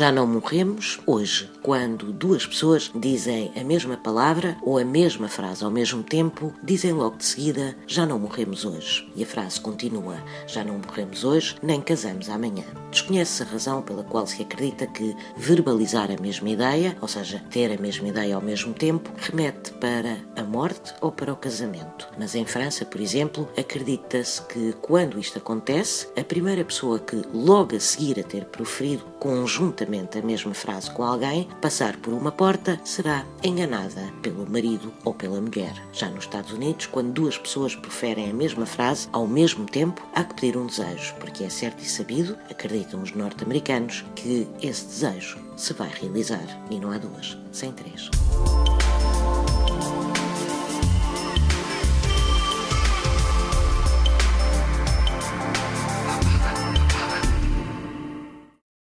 já não morremos hoje. Quando duas pessoas dizem a mesma palavra ou a mesma frase ao mesmo tempo, dizem logo de seguida já não morremos hoje. E a frase continua já não morremos hoje, nem casamos amanhã. Desconhece a razão pela qual se acredita que verbalizar a mesma ideia, ou seja, ter a mesma ideia ao mesmo tempo, remete para a morte ou para o casamento. Mas em França, por exemplo, acredita-se que quando isto acontece, a primeira pessoa que logo a seguir a ter proferido conjuntamente a mesma frase com alguém, passar por uma porta, será enganada pelo marido ou pela mulher. Já nos Estados Unidos, quando duas pessoas proferem a mesma frase ao mesmo tempo, há que pedir um desejo, porque é certo e sabido, acreditam os norte-americanos, que esse desejo se vai realizar. E não há duas, sem três.